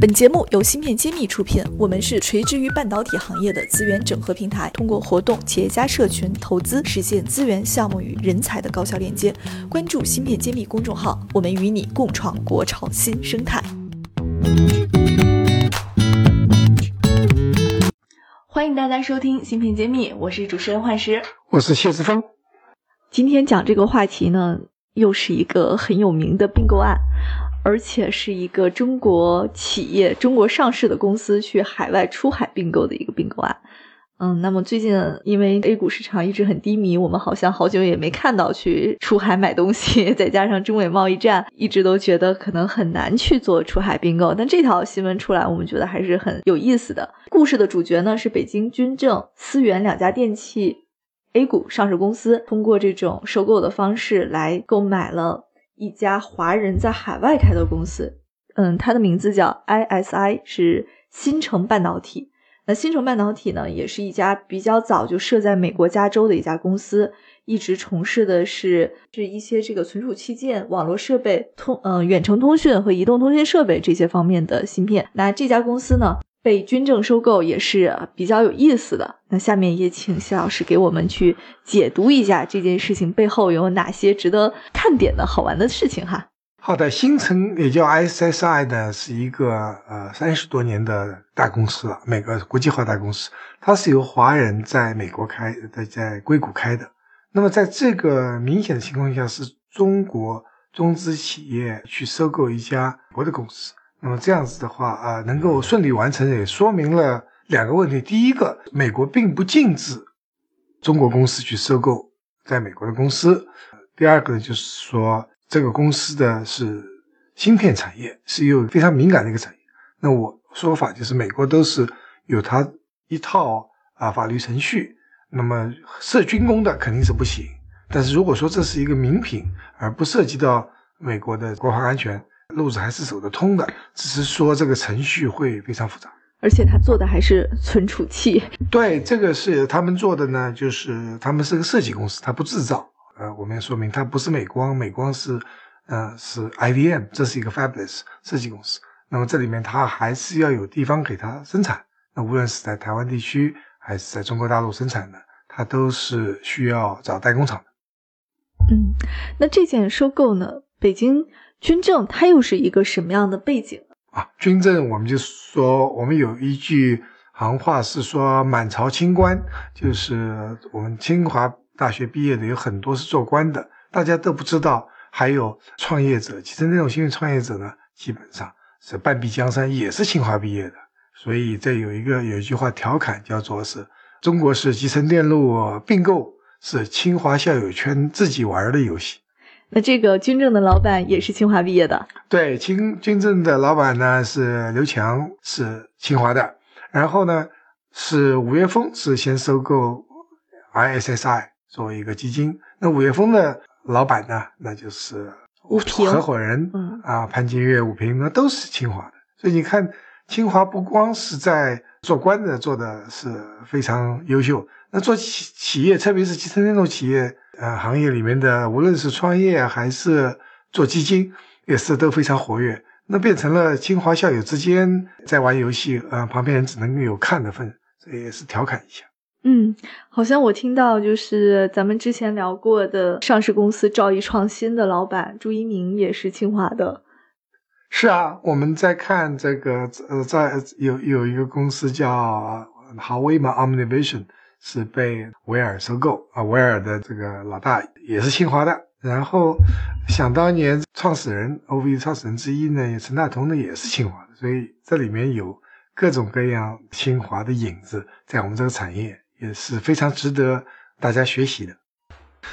本节目由芯片揭秘出品，我们是垂直于半导体行业的资源整合平台，通过活动、企业家社群、投资，实现资源、项目与人才的高效链接。关注芯片揭秘公众号，我们与你共创国潮新生态。欢迎大家收听芯片揭秘，我是主持人幻石，我是谢志峰。今天讲这个话题呢，又是一个很有名的并购案。而且是一个中国企业、中国上市的公司去海外出海并购的一个并购案。嗯，那么最近因为 A 股市场一直很低迷，我们好像好久也没看到去出海买东西，再加上中美贸易战，一直都觉得可能很难去做出海并购。但这条新闻出来，我们觉得还是很有意思的。故事的主角呢是北京军政、思源两家电器 A 股上市公司，通过这种收购的方式来购买了。一家华人在海外开的公司，嗯，它的名字叫 ISI，是新城半导体。那新城半导体呢，也是一家比较早就设在美国加州的一家公司，一直从事的是是一些这个存储器件、网络设备、通嗯远程通讯和移动通信设备这些方面的芯片。那这家公司呢？被军政收购也是比较有意思的。那下面也请谢老师给我们去解读一下这件事情背后有哪些值得看点的好玩的事情哈。好的，新城也叫 SSI 呢，是一个呃三十多年的大公司了，美国国际化大公司。它是由华人在美国开在，在硅谷开的。那么在这个明显的情况下，是中国中资企业去收购一家国的公司。那么这样子的话啊，能够顺利完成，也说明了两个问题。第一个，美国并不禁止中国公司去收购在美国的公司；第二个呢，就是说这个公司的是芯片产业，是一个非常敏感的一个产业。那我说法就是，美国都是有它一套啊法律程序，那么涉军工的肯定是不行。但是如果说这是一个名品，而不涉及到美国的国防安全。路子还是走得通的，只是说这个程序会非常复杂，而且他做的还是存储器。对，这个是他们做的呢，就是他们是个设计公司，他不制造。呃，我们要说明，它不是美光，美光是呃是 IBM，这是一个 Fabless 设计公司。那么这里面它还是要有地方给它生产，那无论是在台湾地区还是在中国大陆生产的，它都是需要找代工厂的。嗯，那这件收购呢，北京。军政它又是一个什么样的背景啊？军政我们就说，我们有一句行话是说“满朝清官”，就是我们清华大学毕业的有很多是做官的，大家都不知道。还有创业者，其实那种幸运创业者呢，基本上是半壁江山，也是清华毕业的。所以这有一个有一句话调侃，叫做是中国是集成电路并购，是清华校友圈自己玩的游戏。那这个军政的老板也是清华毕业的，对，清军政的老板呢是刘强，是清华的。然后呢是五月峰是先收购 ISSI 作为一个基金。那五月峰的老板呢，那就是武平合伙人，嗯啊，潘金月、武平那都是清华的。所以你看，清华不光是在做官的做的是非常优秀，那做企企业，特别是集成电路企业。呃，行业里面的无论是创业还是做基金，也是都非常活跃。那变成了清华校友之间在玩游戏，呃，旁边人只能有看的份，这也是调侃一下。嗯，好像我听到就是咱们之前聊过的上市公司兆易创新的老板朱一鸣也是清华的。是啊，我们在看这个，呃，在有有一个公司叫豪威嘛，Omnivision。是被维尔收购啊，维尔的这个老大也是清华的。然后想当年创始人 OV 创始人之一呢，陈大同呢也是清华的，所以这里面有各种各样清华的影子，在我们这个产业也是非常值得大家学习的。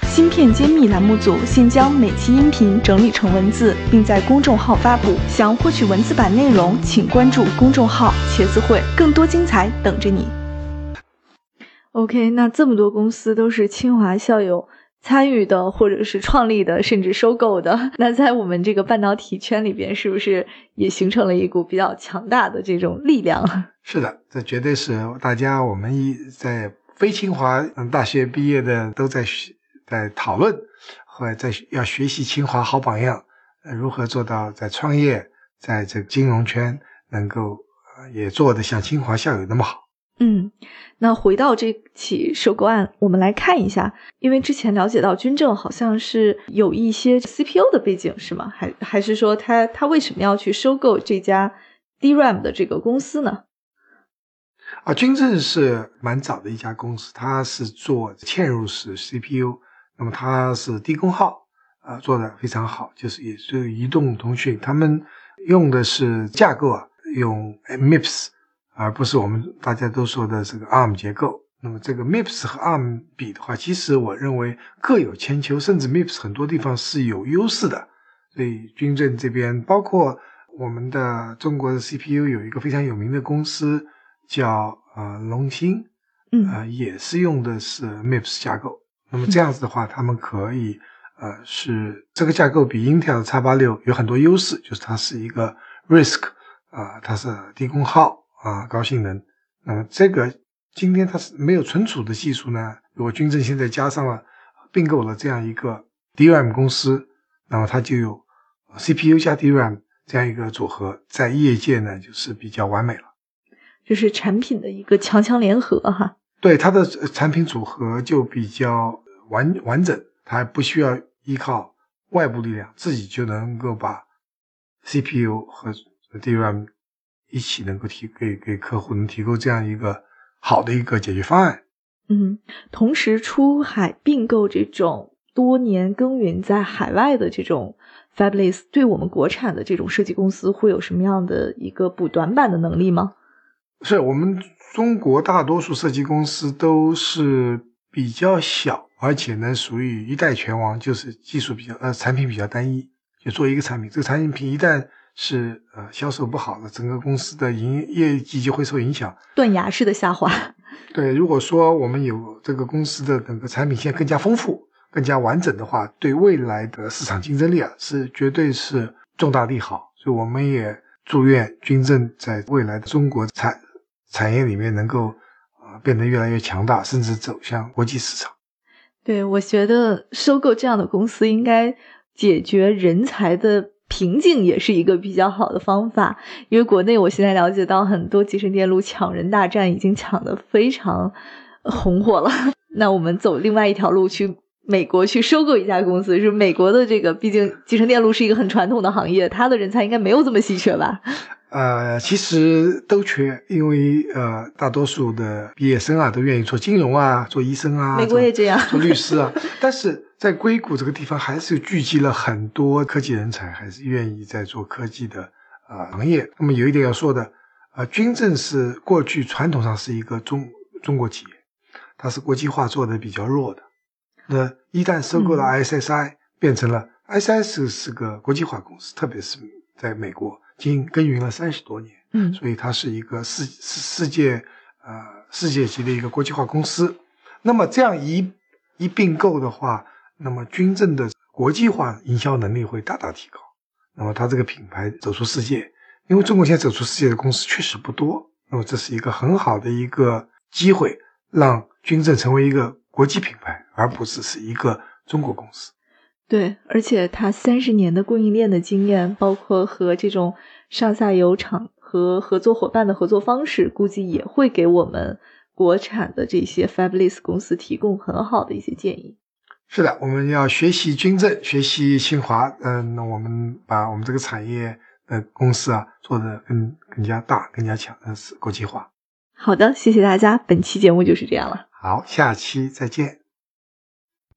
芯片揭秘栏目组现将每期音频整理成文字，并在公众号发布。想获取文字版内容，请关注公众号“茄子会”，更多精彩等着你。OK，那这么多公司都是清华校友参与的，或者是创立的，甚至收购的。那在我们这个半导体圈里边，是不是也形成了一股比较强大的这种力量？是的，这绝对是大家我们一在非清华大学毕业的都在在讨论，或者在要学习清华好榜样，如何做到在创业，在这个金融圈能够呃也做得像清华校友那么好。嗯，那回到这起收购案，我们来看一下，因为之前了解到军政好像是有一些 CPU 的背景，是吗？还还是说他他为什么要去收购这家 DRAM 的这个公司呢？啊，军政是蛮早的一家公司，它是做嵌入式 CPU，那么它是低功耗，啊，做的非常好，就是也是移动通讯，他们用的是架构啊，用 MIPS。而不是我们大家都说的这个 ARM 结构。那么这个 MIPS 和 ARM 比的话，其实我认为各有千秋，甚至 MIPS 很多地方是有优势的。所以军政这边，包括我们的中国的 CPU 有一个非常有名的公司叫呃龙芯，嗯，呃也是用的是 MIPS 架构。那么这样子的话，他们可以呃是这个架构比 Intel 的叉八六有很多优势，就是它是一个 RISC 啊，它是低功耗。啊，高性能。那么这个今天它是没有存储的技术呢？如果军政现在加上了并购了这样一个 DRAM 公司，那么它就有 CPU 加 DRAM 这样一个组合，在业界呢就是比较完美了。就是产品的一个强强联合哈。对它的产品组合就比较完完整，它不需要依靠外部力量，自己就能够把 CPU 和 DRAM。一起能够提给给客户能提供这样一个好的一个解决方案。嗯，同时出海并购这种多年耕耘在海外的这种 Fabless，对我们国产的这种设计公司会有什么样的一个补短板的能力吗？是我们中国大多数设计公司都是比较小，而且呢属于一代拳王，就是技术比较呃产品比较单一，就做一个产品，这个产品一旦是呃销售不好的，整个公司的营业绩就会受影响，断崖式的下滑。对，如果说我们有这个公司的整个产品线更加丰富、更加完整的话，对未来的市场竞争力啊是绝对是重大利好。所以我们也祝愿军政在未来的中国产产业里面能够啊变得越来越强大，甚至走向国际市场。对，我觉得收购这样的公司应该解决人才的。瓶颈也是一个比较好的方法，因为国内我现在了解到很多集成电路抢人大战已经抢得非常红火了。那我们走另外一条路，去美国去收购一家公司，是美国的这个，毕竟集成电路是一个很传统的行业，它的人才应该没有这么稀缺吧？呃，其实都缺，因为呃，大多数的毕业生啊，都愿意做金融啊，做医生啊，美国也这样，做律师啊。但是在硅谷这个地方，还是聚集了很多科技人才，还是愿意在做科技的啊行业。那么有一点要说的，呃，军政是过去传统上是一个中中国企业，它是国际化做的比较弱的。那一旦收购了 SSI，变成了 SSI 是个国际化公司，特别是在美国。经耕耘了三十多年，嗯，所以它是一个世世世界呃世界级的一个国际化公司。那么这样一一并购的话，那么军政的国际化营销能力会大大提高。那么它这个品牌走出世界，因为中国现在走出世界的公司确实不多。那么这是一个很好的一个机会，让军政成为一个国际品牌，而不只是一个中国公司。对，而且他三十年的供应链的经验，包括和这种上下游厂和合作伙伴的合作方式，估计也会给我们国产的这些 Fabless 公司提供很好的一些建议。是的，我们要学习军政，学习清华，嗯，那我们把我们这个产业的公司啊做得更更加大、更加强，的是国际化。好的，谢谢大家，本期节目就是这样了。好，下期再见。